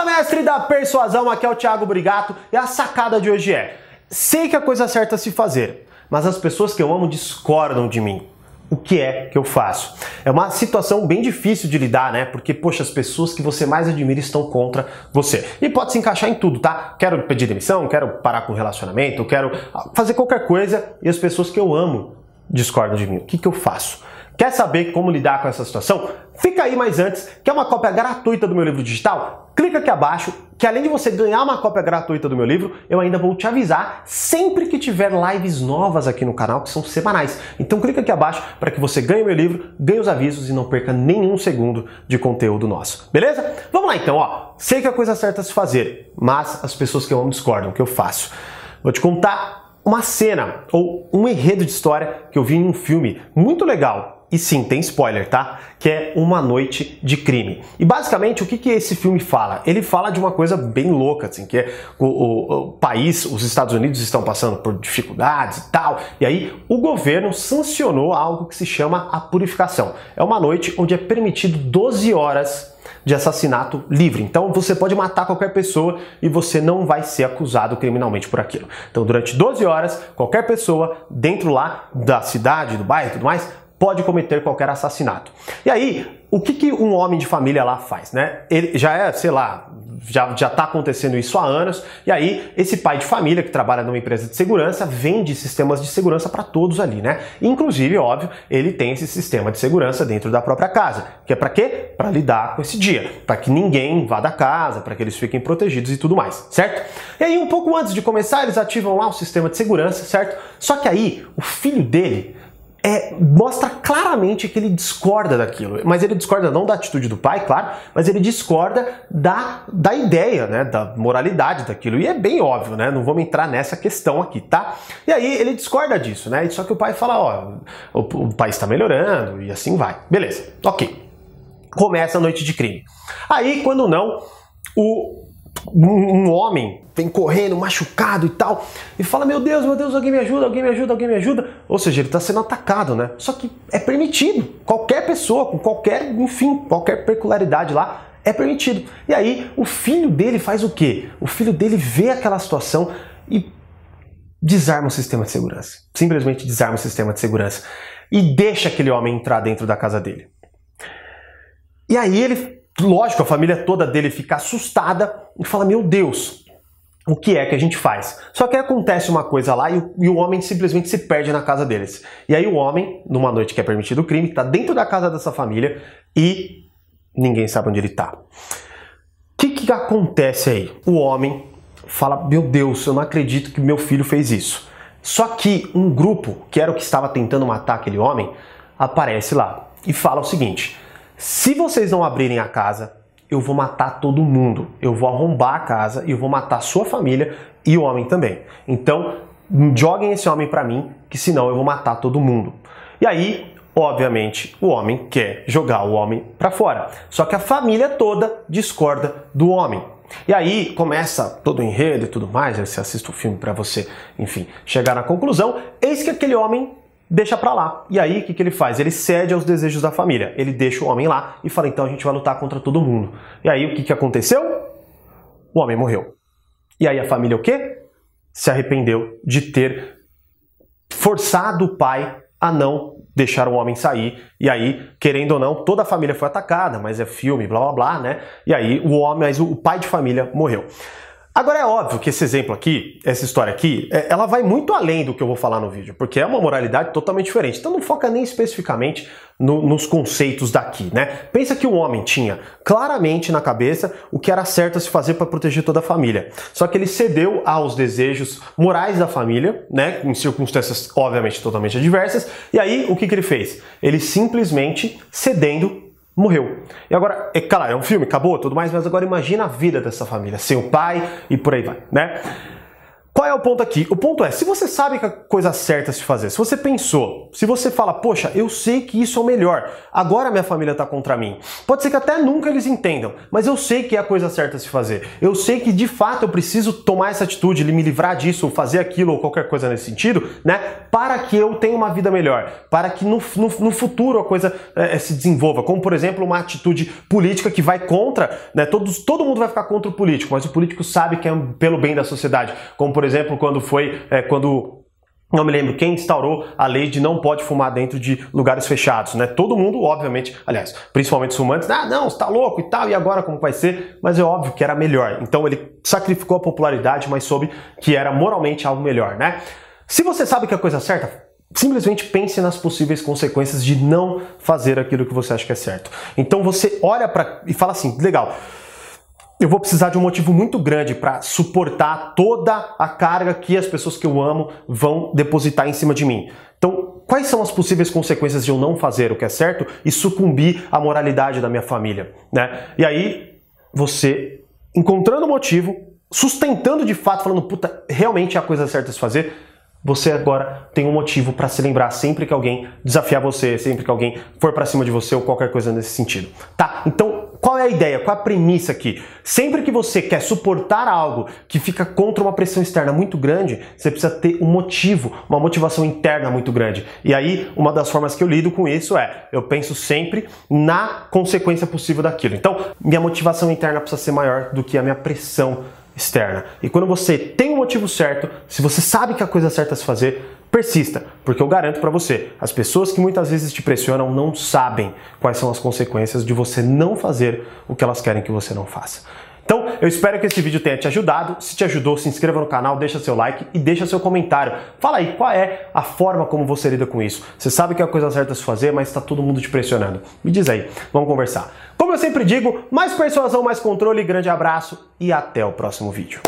Fala, mestre da persuasão, aqui é o Thiago Brigato e a sacada de hoje é: sei que a coisa certa a se fazer, mas as pessoas que eu amo discordam de mim. O que é que eu faço? É uma situação bem difícil de lidar, né? Porque, poxa, as pessoas que você mais admira estão contra você. E pode se encaixar em tudo, tá? Quero pedir demissão, quero parar com o relacionamento, quero fazer qualquer coisa e as pessoas que eu amo discordam de mim. O que, que eu faço? Quer saber como lidar com essa situação? Fica aí, mas antes, quer uma cópia gratuita do meu livro digital? Clica aqui abaixo, que além de você ganhar uma cópia gratuita do meu livro, eu ainda vou te avisar sempre que tiver lives novas aqui no canal, que são semanais. Então clica aqui abaixo para que você ganhe meu livro, ganhe os avisos e não perca nenhum segundo de conteúdo nosso. Beleza? Vamos lá então, ó. Sei que é a coisa certa a se fazer, mas as pessoas que eu amo discordam, que eu faço? Vou te contar uma cena ou um enredo de história que eu vi em um filme muito legal e sim, tem spoiler, tá? Que é Uma Noite de Crime. E basicamente, o que, que esse filme fala? Ele fala de uma coisa bem louca, assim, que é o, o, o país, os Estados Unidos estão passando por dificuldades e tal, e aí o governo sancionou algo que se chama a purificação. É uma noite onde é permitido 12 horas de assassinato livre. Então você pode matar qualquer pessoa e você não vai ser acusado criminalmente por aquilo. Então durante 12 horas, qualquer pessoa dentro lá da cidade, do bairro e tudo mais, pode cometer qualquer assassinato. E aí, o que, que um homem de família lá faz, né? Ele já é, sei lá, já, já tá acontecendo isso há anos, e aí esse pai de família que trabalha numa empresa de segurança vende sistemas de segurança para todos ali, né? Inclusive, óbvio, ele tem esse sistema de segurança dentro da própria casa, que é para quê? Para lidar com esse dia, para que ninguém vá da casa, para que eles fiquem protegidos e tudo mais, certo? E aí, um pouco antes de começar, eles ativam lá o sistema de segurança, certo? Só que aí, o filho dele é, mostra claramente que ele discorda daquilo. Mas ele discorda não da atitude do pai, claro, mas ele discorda da, da ideia, né, da moralidade daquilo. E é bem óbvio, né? Não vamos entrar nessa questão aqui, tá? E aí ele discorda disso, né? Só que o pai fala, ó, o, o está melhorando e assim vai. Beleza, ok. Começa a noite de crime. Aí, quando não, o um homem vem correndo, machucado e tal, e fala: Meu Deus, meu Deus, alguém me ajuda, alguém me ajuda, alguém me ajuda. Ou seja, ele está sendo atacado, né? Só que é permitido. Qualquer pessoa, com qualquer, enfim, qualquer peculiaridade lá, é permitido. E aí, o filho dele faz o quê? O filho dele vê aquela situação e desarma o sistema de segurança. Simplesmente desarma o sistema de segurança. E deixa aquele homem entrar dentro da casa dele. E aí ele Lógico, a família toda dele fica assustada e fala: Meu Deus, o que é que a gente faz? Só que acontece uma coisa lá e o, e o, homem simplesmente se perde na casa deles. E aí o homem, numa noite que é permitido o crime, está dentro da casa dessa família e ninguém sabe onde ele está. O que, que acontece aí? O homem fala: Meu Deus, eu não acredito que meu filho fez isso. Só que um grupo, que era o que estava tentando matar aquele homem, aparece lá e fala o seguinte se vocês não abrirem a casa, eu vou matar todo mundo. Eu vou arrombar a casa e eu vou matar sua família e o homem também. Então, joguem esse homem para mim, que senão eu vou matar todo mundo. E aí, obviamente, o homem quer jogar o homem para fora. Só que a família toda discorda do homem. E aí começa todo o enredo e tudo mais, você assiste o filme para você, enfim, chegar na conclusão. Eis que aquele homem deixa pra lá. E aí, o que, que ele faz? Ele cede aos desejos da família. Ele deixa o homem lá e fala: então a gente vai lutar contra todo mundo. E aí, o que, que aconteceu? O homem morreu. E aí, a família o quê? Se arrependeu de ter forçado o pai a não deixar o homem sair. E aí, querendo ou não, toda a família foi atacada, mas é filme, blá blá blá, né? E aí, o homem, mas o pai de família morreu. Agora é óbvio que esse exemplo aqui, essa história aqui, é, ela vai muito além do que eu vou falar no vídeo, porque é uma moralidade totalmente diferente. Então não foca nem especificamente no, nos conceitos daqui, né? Pensa que o homem tinha claramente na cabeça o que era certo a se fazer para proteger toda a família. Só que ele cedeu aos desejos morais da família, né? Em circunstâncias obviamente totalmente adversas. E aí o que, que ele fez? Ele simplesmente cedendo morreu. E agora, é claro, é um filme, acabou, tudo mais, mas agora imagina a vida dessa família, sem o pai e por aí vai, né? Qual é o ponto aqui? O ponto é, se você sabe que a coisa certa se fazer, se você pensou, se você fala, poxa, eu sei que isso é o melhor, agora minha família está contra mim. Pode ser que até nunca eles entendam, mas eu sei que é a coisa certa se fazer. Eu sei que de fato eu preciso tomar essa atitude, me livrar disso, fazer aquilo, ou qualquer coisa nesse sentido, né? Para que eu tenha uma vida melhor, para que no, no, no futuro a coisa é, se desenvolva. Como, por exemplo, uma atitude política que vai contra, né? Todos, todo mundo vai ficar contra o político, mas o político sabe que é pelo bem da sociedade. Como, por exemplo, quando foi, é, quando não me lembro quem instaurou a lei de não pode fumar dentro de lugares fechados, né? Todo mundo, obviamente, aliás, principalmente os fumantes, ah, não, está louco e tal, e agora como vai ser? Mas é óbvio que era melhor. Então ele sacrificou a popularidade, mas soube que era moralmente algo melhor, né? Se você sabe que é a coisa certa, simplesmente pense nas possíveis consequências de não fazer aquilo que você acha que é certo. Então você olha para e fala assim, legal, eu vou precisar de um motivo muito grande para suportar toda a carga que as pessoas que eu amo vão depositar em cima de mim. Então, quais são as possíveis consequências de eu não fazer o que é certo e sucumbir à moralidade da minha família, né? E aí você encontrando o motivo, sustentando de fato, falando, puta, realmente é a coisa certa a se fazer, você agora tem um motivo para se lembrar sempre que alguém desafiar você, sempre que alguém for para cima de você ou qualquer coisa nesse sentido. Tá? Então, qual é a ideia? Qual é a premissa aqui? Sempre que você quer suportar algo que fica contra uma pressão externa muito grande, você precisa ter um motivo, uma motivação interna muito grande. E aí, uma das formas que eu lido com isso é, eu penso sempre na consequência possível daquilo. Então, minha motivação interna precisa ser maior do que a minha pressão externa. E quando você tem o um motivo certo, se você sabe que a coisa certa a se fazer, persista, porque eu garanto para você, as pessoas que muitas vezes te pressionam não sabem quais são as consequências de você não fazer o que elas querem que você não faça. Então, eu espero que esse vídeo tenha te ajudado. Se te ajudou, se inscreva no canal, deixa seu like e deixa seu comentário. Fala aí qual é a forma como você lida com isso. Você sabe que é a coisa certa se fazer, mas está todo mundo te pressionando. Me diz aí, vamos conversar. Como eu sempre digo, mais persuasão, mais controle, grande abraço e até o próximo vídeo.